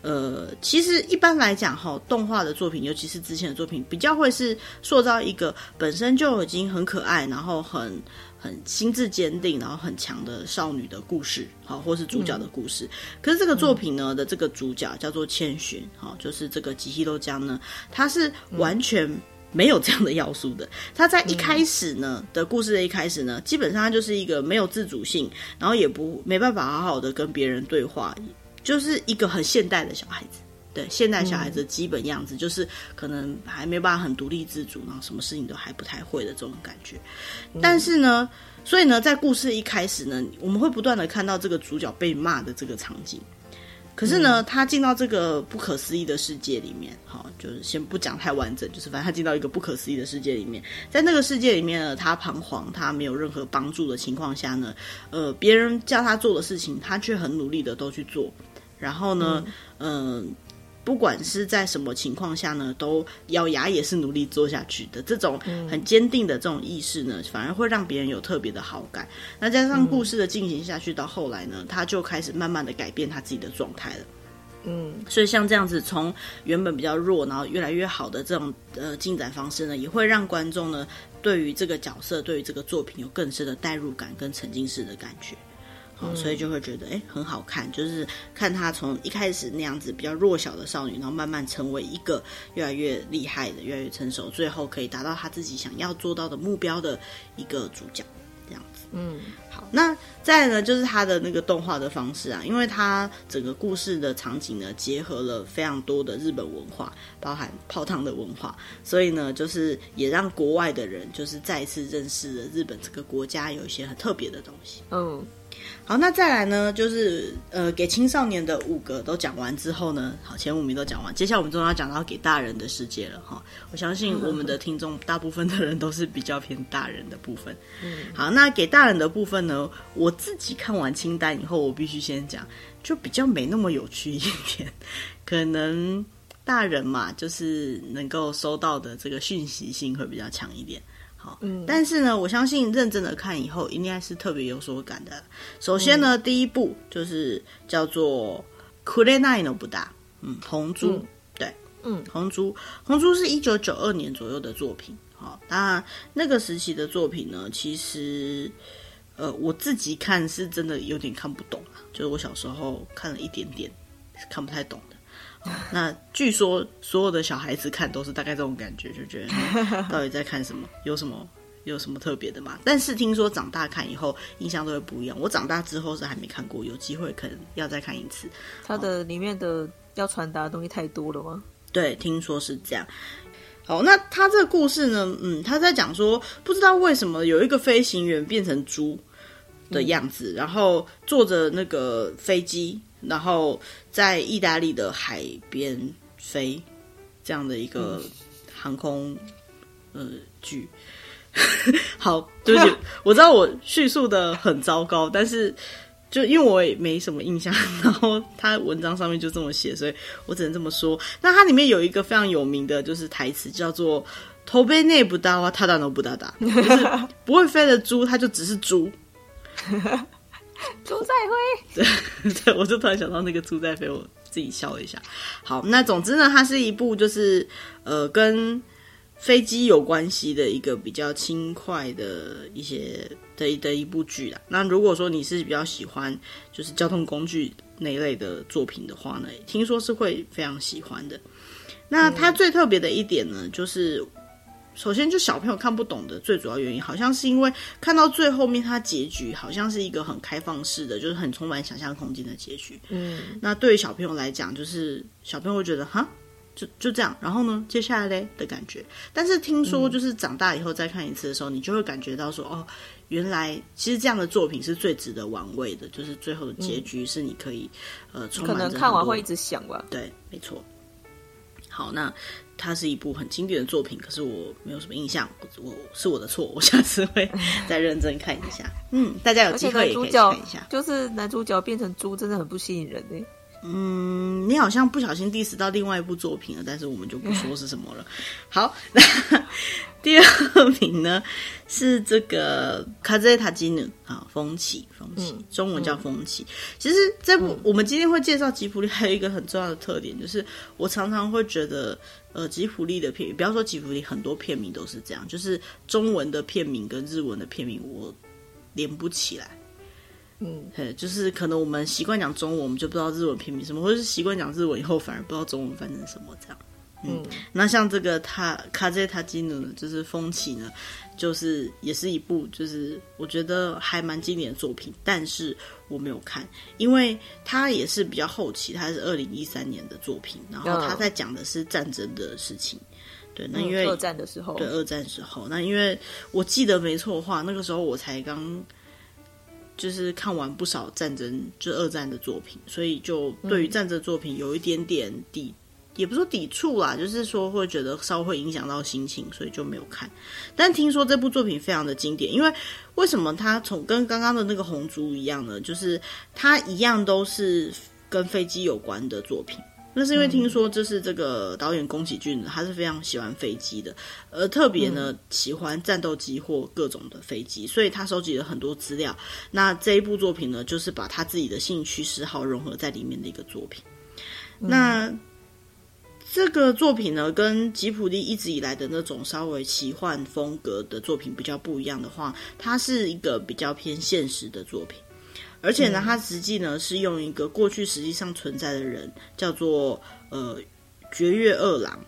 呃，其实一般来讲哈，动画的作品，尤其是之前的作品，比较会是塑造一个本身就已经很可爱，然后很很心智坚定，然后很强的少女的故事，好，或是主角的故事。嗯、可是这个作品呢的这个主角叫做千寻，好，就是这个吉希多江呢，他是完全。没有这样的要素的。他在一开始呢、嗯、的故事的一开始呢，基本上他就是一个没有自主性，然后也不没办法好好的跟别人对话，就是一个很现代的小孩子。对，现代小孩子的基本样子，嗯、就是可能还没办法很独立自主，然后什么事情都还不太会的这种感觉。嗯、但是呢，所以呢，在故事一开始呢，我们会不断的看到这个主角被骂的这个场景。可是呢，嗯、他进到这个不可思议的世界里面，好，就是先不讲太完整，就是反正他进到一个不可思议的世界里面，在那个世界里面呢，他彷徨，他没有任何帮助的情况下呢，呃，别人叫他做的事情，他却很努力的都去做，然后呢，嗯。呃不管是在什么情况下呢，都咬牙也是努力做下去的。这种很坚定的这种意识呢，反而会让别人有特别的好感。那加上故事的进行下去，到后来呢，他就开始慢慢的改变他自己的状态了。嗯，所以像这样子，从原本比较弱，然后越来越好的这种呃进展方式呢，也会让观众呢对于这个角色，对于这个作品有更深的代入感跟沉浸式的感觉。好，所以就会觉得哎，很好看，就是看她从一开始那样子比较弱小的少女，然后慢慢成为一个越来越厉害的、越来越成熟，最后可以达到她自己想要做到的目标的一个主角，这样子。嗯，好，那再来呢，就是她的那个动画的方式啊，因为她整个故事的场景呢，结合了非常多的日本文化，包含泡汤的文化，所以呢，就是也让国外的人就是再一次认识了日本这个国家有一些很特别的东西。嗯。好，那再来呢，就是呃，给青少年的五个都讲完之后呢，好，前五名都讲完，接下来我们终于要讲到给大人的世界了哈。我相信我们的听众大部分的人都是比较偏大人的部分。嗯，好，那给大人的部分呢，我自己看完清单以后，我必须先讲，就比较没那么有趣一点，可能大人嘛，就是能够收到的这个讯息性会比较强一点。嗯，但是呢，我相信认真的看以后，应该是特别有所感的。首先呢，嗯、第一部就是叫做《红の豚》，嗯，红猪，嗯、对，嗯，红猪，红猪是一九九二年左右的作品。好，当然那个时期的作品呢，其实，呃，我自己看是真的有点看不懂，就是我小时候看了一点点，是看不太懂的。那据说所有的小孩子看都是大概这种感觉，就觉得到底在看什么，有什么有什么特别的吗？但是听说长大看以后印象都会不一样。我长大之后是还没看过，有机会可能要再看一次。它的里面的要传达的东西太多了吗？对，听说是这样。好，那他这个故事呢？嗯，他在讲说，不知道为什么有一个飞行员变成猪的样子，嗯、然后坐着那个飞机。然后在意大利的海边飞，这样的一个航空呃剧。好，对不起，我知道我叙述的很糟糕，但是就因为我也没什么印象，然后他文章上面就这么写，所以我只能这么说。那它里面有一个非常有名的就是台词，叫做“头杯内不搭哇，他大都不大大”，就是不会飞的猪，它就只是猪。猪在 对，我就突然想到那个朱在飞，我自己笑了一下。好，那总之呢，它是一部就是呃跟飞机有关系的一个比较轻快的一些的的一部剧啦。那如果说你是比较喜欢就是交通工具那一类的作品的话呢，听说是会非常喜欢的。那它最特别的一点呢，就是。首先，就小朋友看不懂的最主要原因，好像是因为看到最后面，它结局好像是一个很开放式的，就是很充满想象空间的结局。嗯，那对于小朋友来讲，就是小朋友会觉得哈，就就这样，然后呢，接下来嘞的感觉。但是听说，就是长大以后再看一次的时候，嗯、你就会感觉到说，哦，原来其实这样的作品是最值得玩味的，就是最后的结局是你可以、嗯、呃充满可能看完会一直想吧。对，没错。好，那。它是一部很经典的作品，可是我没有什么印象，我是我的错，我下次会 再认真看一下。嗯，大家有机会也可以看一下。就是男主角变成猪，真的很不吸引人呢。嗯，你好像不小心 diss 到另外一部作品了，但是我们就不说是什么了。好，那第二名呢是这个卡泽塔基努啊，风起，风起，中文叫风起。嗯、其实这部、嗯、我们今天会介绍吉普力，还有一个很重要的特点，就是我常常会觉得。呃，吉普力的片，不要说吉普力，很多片名都是这样，就是中文的片名跟日文的片名我连不起来。嗯，就是可能我们习惯讲中文，我们就不知道日文片名什么，或者是习惯讲日文以后反而不知道中文翻成什么这样。嗯，那像这个他卡兹塔基努呢，就是风起呢，就是也是一部就是我觉得还蛮经典的作品，但是我没有看，因为它也是比较后期，它是二零一三年的作品，然后他在讲的是战争的事情。对，那因为、嗯、二战的时候，对二战时候，那因为我记得没错的话，那个时候我才刚就是看完不少战争，就二战的作品，所以就对于战争作品有一点点抵。嗯也不是说抵触啦，就是说会觉得稍微会影响到心情，所以就没有看。但听说这部作品非常的经典，因为为什么它从跟刚刚的那个红烛一样呢？就是它一样都是跟飞机有关的作品。那是因为听说这是这个导演宫崎骏，他是非常喜欢飞机的，而特别呢喜欢战斗机或各种的飞机，所以他收集了很多资料。那这一部作品呢，就是把他自己的兴趣嗜好融合在里面的一个作品。那这个作品呢，跟吉普力一直以来的那种稍微奇幻风格的作品比较不一样的话，它是一个比较偏现实的作品，而且呢，它实际呢是用一个过去实际上存在的人，叫做呃绝月二郎，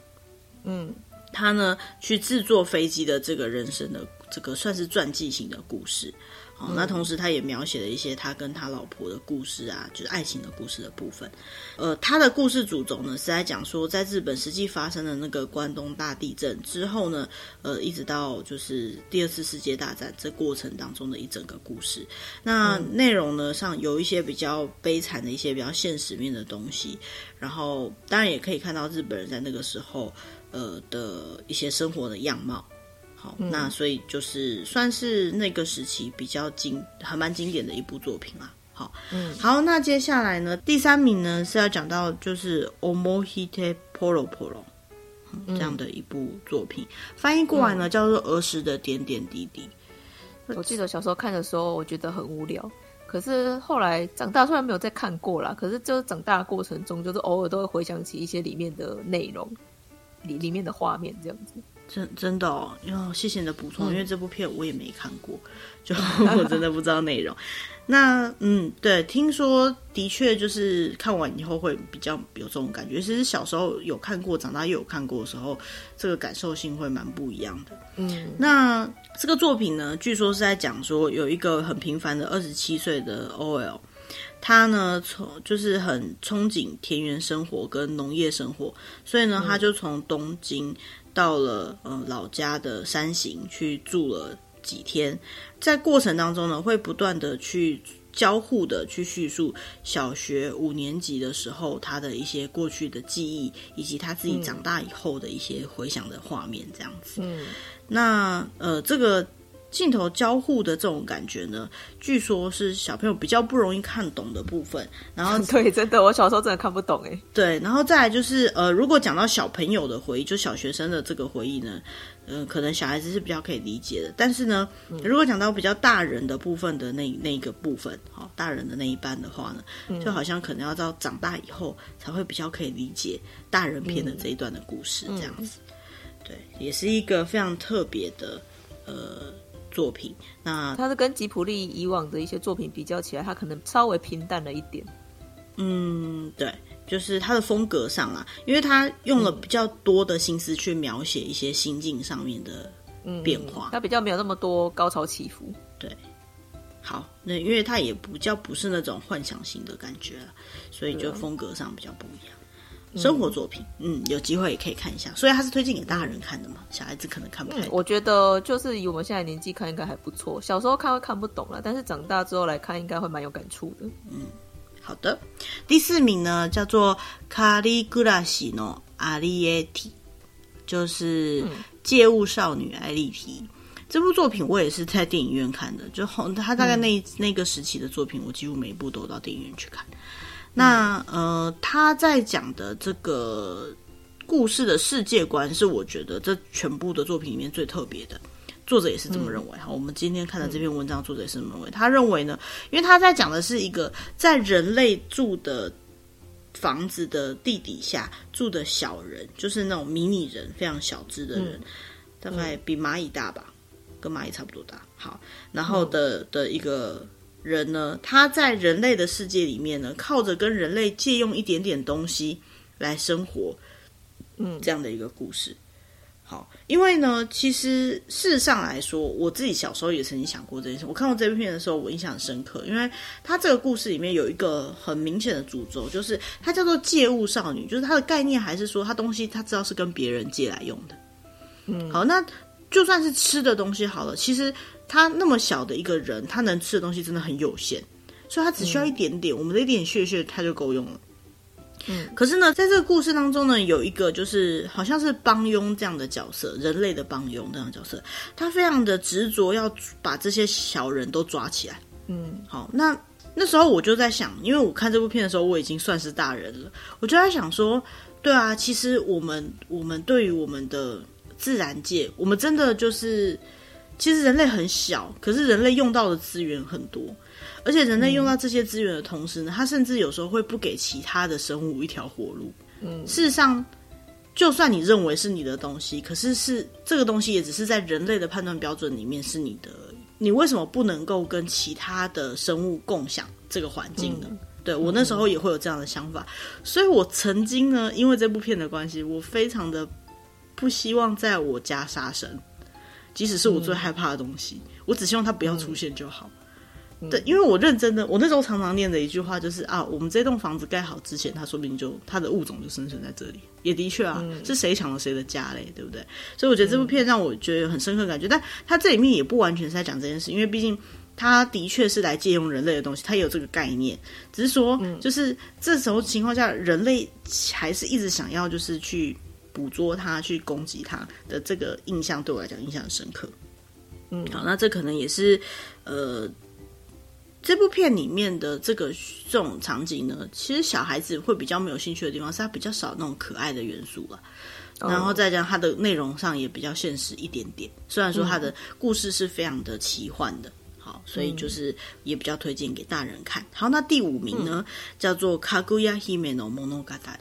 嗯，他呢去制作飞机的这个人生的这个算是传记型的故事。哦，那同时他也描写了一些他跟他老婆的故事啊，就是爱情的故事的部分。呃，他的故事主轴呢是在讲说，在日本实际发生的那个关东大地震之后呢，呃，一直到就是第二次世界大战这过程当中的一整个故事。那内容呢上有一些比较悲惨的一些比较现实面的东西，然后当然也可以看到日本人在那个时候呃的一些生活的样貌。好，那所以就是算是那个时期比较经还蛮经典的一部作品啦。好，嗯，好，那接下来呢，第三名呢是要讲到就是《Omohite Poro Poro》这样的一部作品，嗯、翻译过来呢、嗯、叫做《儿时的点点滴滴》。我记得小时候看的时候，我觉得很无聊，可是后来长大虽然没有再看过啦，可是就是长大的过程中，就是偶尔都会回想起一些里面的内容，里里面的画面这样子。真真的哦，哟，谢谢你的补充，嗯，因为这部片我也没看过，就我真的不知道内容。那嗯，对，听说的确就是看完以后会比较有这种感觉。其实小时候有看过，长大又有看过的时候，这个感受性会蛮不一样的。嗯，那这个作品呢，据说是在讲说有一个很平凡的二十七岁的 OL，他呢从就是很憧憬田园生活跟农业生活，所以呢，他就从东京。到了呃老家的山形去住了几天，在过程当中呢，会不断的去交互的去叙述小学五年级的时候他的一些过去的记忆，以及他自己长大以后的一些回想的画面，这样子。嗯，那呃这个。镜头交互的这种感觉呢，据说是小朋友比较不容易看懂的部分。然后，对，真的，我小时候真的看不懂哎。对，然后再来就是，呃，如果讲到小朋友的回忆，就小学生的这个回忆呢，嗯、呃，可能小孩子是比较可以理解的。但是呢，如果讲到比较大人的部分的那那一个部分，好，大人的那一半的话呢，就好像可能要到长大以后才会比较可以理解大人片的这一段的故事，这样子。对，也是一个非常特别的，呃。作品，那它是跟吉普力以往的一些作品比较起来，它可能稍微平淡了一点。嗯，对，就是它的风格上啊，因为他用了比较多的心思去描写一些心境上面的变化，嗯、它比较没有那么多高潮起伏。对，好，那因为它也不叫不是那种幻想型的感觉了，所以就风格上比较不一样。生活作品，嗯，有机会也可以看一下。所以他是推荐给大人看的嘛？小孩子可能看不太懂。我觉得就是以我们现在年纪看，应该还不错。小时候看会看不懂了，但是长大之后来看，应该会蛮有感触的。嗯，好的。第四名呢，叫做《カリグラシのアリエティ》，就是《借物少女艾莉缇》。这部作品我也是在电影院看的，就他大概那、嗯、那个时期的作品，我几乎每一部都到电影院去看。 那呃，他在讲的这个故事的世界观是我觉得这全部的作品里面最特别的，作者也是这么认为。哈、嗯，我们今天看的这篇文章，作者也是这么认为。他认为呢，因为他在讲的是一个在人类住的房子的地底下住的小人，就是那种迷你人，非常小只的人，嗯、大概比蚂蚁大吧，跟蚂蚁差不多大。好，然后的的一个。人呢，他在人类的世界里面呢，靠着跟人类借用一点点东西来生活，嗯，这样的一个故事。好，因为呢，其实事实上来说，我自己小时候也曾经想过这件事。我看过这部片的时候，我印象很深刻，因为它这个故事里面有一个很明显的诅咒，就是它叫做借物少女，就是它的概念还是说，它东西它知道是跟别人借来用的。嗯，好，那就算是吃的东西好了，其实他那么小的一个人，他能吃的东西真的很有限，所以他只需要一点点，嗯、我们的一点血血，他就够用了。嗯，可是呢，在这个故事当中呢，有一个就是好像是帮佣这样的角色，人类的帮佣这样的角色，他非常的执着要把这些小人都抓起来。嗯，好，那那时候我就在想，因为我看这部片的时候，我已经算是大人了，我就在想说，对啊，其实我们我们对于我们的自然界，我们真的就是，其实人类很小，可是人类用到的资源很多。而且人类用到这些资源的同时呢，他甚至有时候会不给其他的生物一条活路。嗯，事实上，就算你认为是你的东西，可是是这个东西也只是在人类的判断标准里面是你的。你为什么不能够跟其他的生物共享这个环境呢？嗯、对，我那时候也会有这样的想法，所以我曾经呢，因为这部片的关系，我非常的不希望在我家杀生，即使是我最害怕的东西，嗯、我只希望它不要出现就好。对，因为我认真的，我那时候常常念的一句话就是啊，我们这栋房子盖好之前，它说不定就它的物种就生存在这里。也的确啊，嗯、是谁抢了谁的家嘞，对不对？所以我觉得这部片让我觉得很深刻感觉，嗯、但它这里面也不完全是在讲这件事，因为毕竟它的确是来借用人类的东西，它也有这个概念，只是说，就是这时候情况下，人类还是一直想要就是去捕捉它、去攻击它的这个印象，对我来讲印象很深刻。嗯，好，那这可能也是呃。这部片里面的这个这种场景呢，其实小孩子会比较没有兴趣的地方是它比较少那种可爱的元素了，然后再加上它的内容上也比较现实一点点。虽然说它的故事是非常的奇幻的，好，所以就是也比较推荐给大人看。好，那第五名呢，叫做《かぐや姫の物语》，好，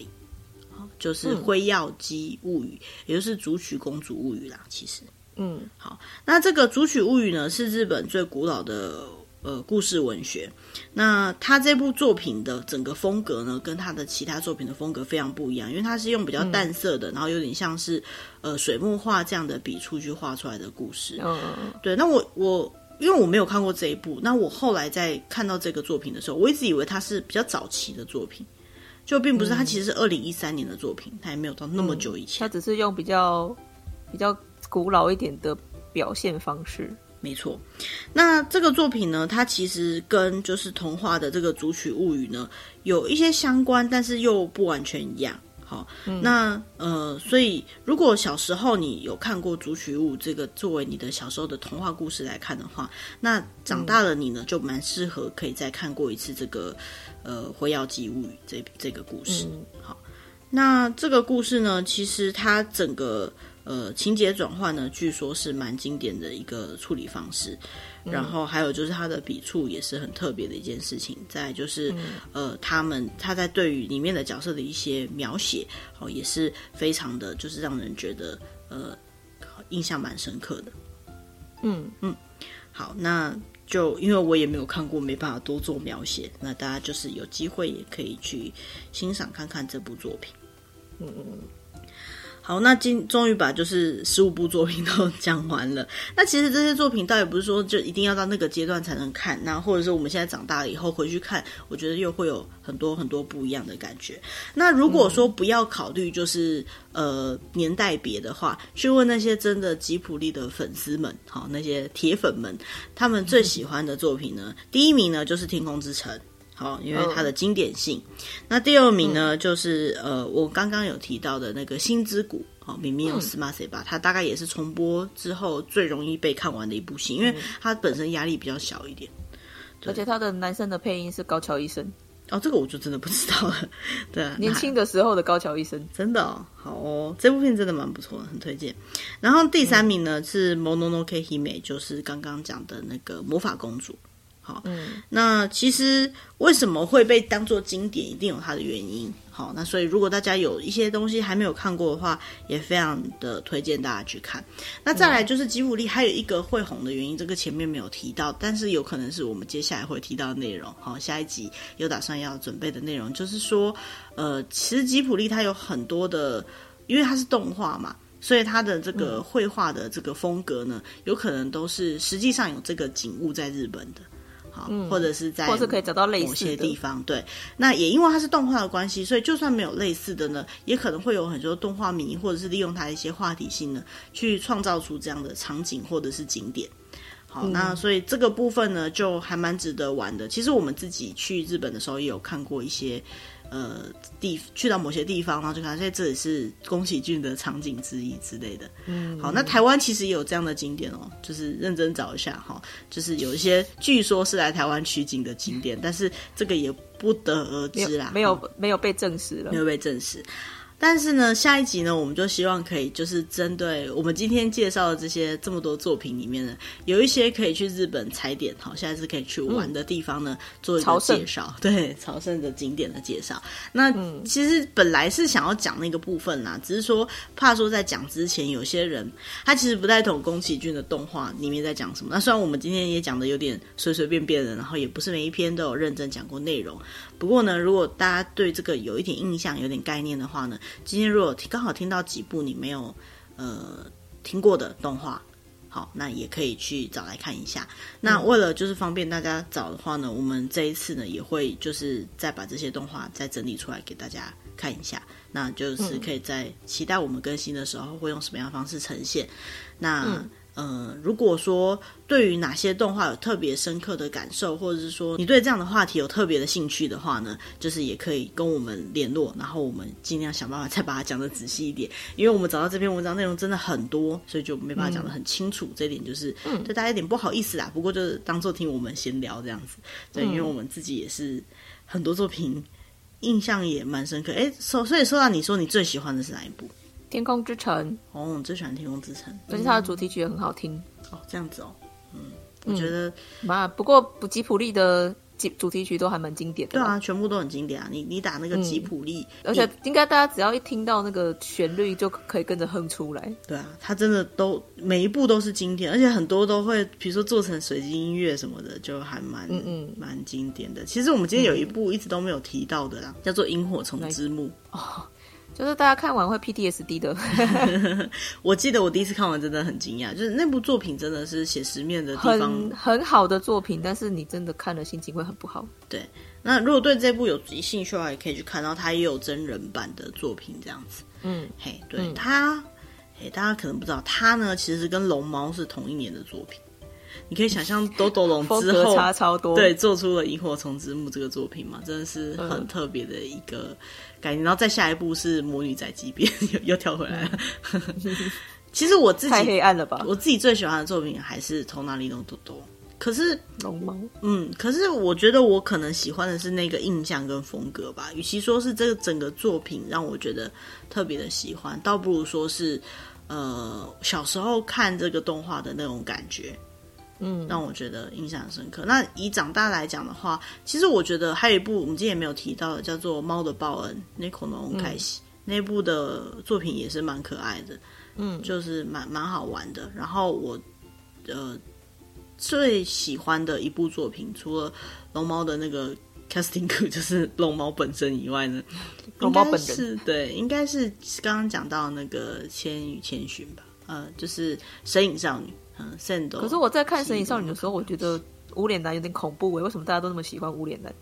就是《辉耀姬物语》，也就是《竹取公主物语》啦。其实，嗯，好，那这个《竹取物语》呢，是日本最古老的。呃，故事文学，那他这部作品的整个风格呢，跟他的其他作品的风格非常不一样，因为他是用比较淡色的，嗯、然后有点像是呃水墨画这样的笔触去画出来的故事。嗯，对。那我我因为我没有看过这一部，那我后来在看到这个作品的时候，我一直以为它是比较早期的作品，就并不是，他其实是二零一三年的作品，他也没有到那么久以前，他只是用比较比较古老一点的表现方式。没错，那这个作品呢，它其实跟就是童话的这个《竹取物语》呢有一些相关，但是又不完全一样。好，嗯、那呃，所以如果小时候你有看过《竹取物》这个作为你的小时候的童话故事来看的话，那长大了你呢就蛮适合可以再看过一次这个呃《辉耀姬物语》这这个故事。嗯、好，那这个故事呢，其实它整个。呃，情节转换呢，据说是蛮经典的一个处理方式，嗯、然后还有就是他的笔触也是很特别的一件事情。再就是，嗯、呃，他们他在对于里面的角色的一些描写，哦，也是非常的就是让人觉得呃印象蛮深刻的。嗯嗯，好，那就因为我也没有看过，没办法多做描写。那大家就是有机会也可以去欣赏看看这部作品。嗯嗯嗯。好，那今终于把就是十五部作品都讲完了。那其实这些作品倒也不是说就一定要到那个阶段才能看，那或者是我们现在长大了以后回去看，我觉得又会有很多很多不一样的感觉。那如果说不要考虑就是、呃年代别的话，去问那些真的吉普力的粉丝们，好，那些铁粉们，他们最喜欢的作品呢，第一名呢就是《天空之城》。好，因为它的经典性。嗯、那第二名呢，就是呃，我刚刚有提到的那个《心之谷》好，《耳をすませば》，它大概也是重播之后最容易被看完的一部戏，因为它本身压力比较小一点。而且它的男生的配音是高桥一生。哦，这个我就真的不知道了。对，年轻的时候的高桥一生，真的哦，好哦，这部片真的蛮不错的，很推荐。然后第三名呢、嗯、是《Mononoke Hime》，就是刚刚讲的那个魔法公主。 好，嗯，那其实为什么会被当做经典，一定有它的原因。好，那所以如果大家有一些东西还没有看过的话，也非常的推荐大家去看。那再来就是吉卜力还有一个会红的原因，这个前面没有提到，但是有可能是我们接下来会提到的内容。好，下一集有打算要准备的内容，就是说，呃，其实吉卜力它有很多的。因为它是动画嘛，所以它的这个绘画的这个风格呢，嗯、有可能都是实际上有这个景物在日本的。嗯，或者是在，或是可以找到类似的某些地方，对。那也因为它是动画的关系，所以就算没有类似的呢，也可能会有很多动画迷，或者是利用它的一些话题性呢，去创造出这样的场景或者是景点。好，嗯、那所以这个部分呢，就还蛮值得玩的。其实我们自己去日本的时候，也有看过一些。呃，地去到某些地方，然后就看，所以这里是宫崎骏的场景之一之类的。嗯，好，那台湾其实也有这样的景点哦，就是认真找一下哈，就是有一些据说是来台湾取景的景点，但是这个也不得而知啦，没有没有，没有被证实了，没有被证实。但是呢，下一集呢，我们就希望可以就是针对我们今天介绍的这些这么多作品里面呢，有一些可以去日本踩点，好，下一次可以去玩的地方呢，嗯、做一个介绍。朝。对，朝圣的景点的介绍。那、嗯、其实本来是想要讲那个部分啦，只是说怕说在讲之前，有些人他其实不太懂宫崎骏的动画里面在讲什么。那虽然我们今天也讲的有点随随便便的，然后也不是每一篇都有认真讲过内容。不过呢，如果大家对这个有一点印象、有点概念的话呢，今天如果刚好听到几部你没有呃听过的动画，好，那也可以去找来看一下。那为了就是方便大家找的话呢，我们这一次呢也会就是再把这些动画再整理出来给大家看一下。那就是可以在期待我们更新的时候会用什么样的方式呈现。那。嗯呃，如果说对于哪些动画有特别深刻的感受，或者是说你对这样的话题有特别的兴趣的话呢，就是也可以跟我们联络，然后我们尽量想办法再把它讲得仔细一点。因为我们找到这篇文章内容真的很多，所以就没办法讲得很清楚。嗯、这一点就是对大家有点不好意思啦。不过就是当做听我们闲聊这样子。对，因为我们自己也是很多作品印象也蛮深刻。哎，所所以说到你说你最喜欢的是哪一部？天空之城哦，我最喜欢天空之城，而且它的主题曲也很好听哦。这样子哦，嗯，我觉得嘛、嗯，不过不吉普力的主题曲都还蛮经典的。对啊，全部都很经典啊。你你打那个吉普力，嗯、而且应该大家只要一听到那个旋律，就可以跟着哼出来。对啊，它真的都每一部都是经典，而且很多都会，比如说做成随机音乐什么的，就还蛮嗯嗯蛮经典的。其实我们今天有一部一直都没有提到的啦，嗯、叫做《萤火虫之墓》哦。就是大家看完会 PTSD 的。我记得我第一次看完真的很惊讶，就是那部作品真的是写实面的地方很很好的作品，但是你真的看了心情会很不好。对，那如果对这部有兴趣的话，也可以去看到它也有真人版的作品这样子。嗯，嘿，对、嗯、它，嘿，大家可能不知道，它呢其实是跟龙猫是同一年的作品。你可以想象豆豆龙之后差超多，对，做出了《萤火虫之墓》这个作品嘛，真的是很特别的一个概念。然后再下一步是《魔女宅急便》，又又跳回来了。其实我自己太黑暗了吧？我自己最喜欢的作品还是《头哪里弄多多》，可是龙猫，嗯，可是我觉得我可能喜欢的是那个印象跟风格吧。与其说是这个整个作品让我觉得特别的喜欢，倒不如说是呃小时候看这个动画的那种感觉。嗯，让我觉得印象很深刻。那以长大来讲的话，其实我觉得还有一部我们今天也没有提到的，叫做《猫的报恩》。那部的作品也是蛮可爱的，嗯，就是蛮蛮好玩的。然后我呃最喜欢的一部作品，除了龙猫的那个 casting 就是龙猫本身以外呢，龙猫本人是对，应该是刚刚讲到那个《千与千寻》吧，呃，就是《神隐少女》。嗯，可是我在看《神隐少女》的时候，我觉得无脸男有点恐怖哎。为什么大家都那么喜欢无脸男？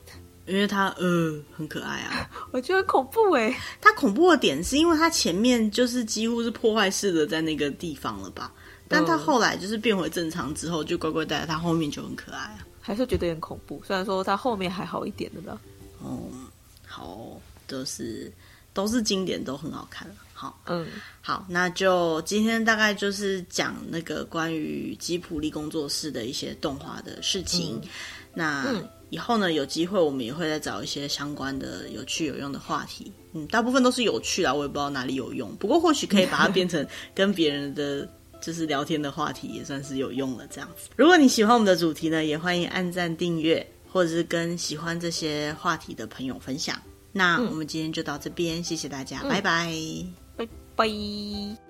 因为他呃很可爱啊。我觉得恐怖哎。他恐怖的点是因为他前面就是几乎是破坏式的在那个地方了吧？但他后来就是变回正常之后，就乖乖待在他后面就很可爱啊。还是觉得有点恐怖，虽然说他后面还好一点的吧。哦、嗯，好，都、就是都是经典，都很好看。好，嗯，好，那就今天大概就是讲那个关于吉普力工作室的一些动画的事情。嗯、那以后呢，有机会我们也会再找一些相关的有趣有用的话题。嗯，大部分都是有趣啦，我也不知道哪里有用，不过或许可以把它变成跟别人的就是聊天的话题，也算是有用了这样子。如果你喜欢我们的主题呢，也欢迎按赞订阅，或者是跟喜欢这些话题的朋友分享。那我们今天就到这边，谢谢大家，嗯、拜拜。拜。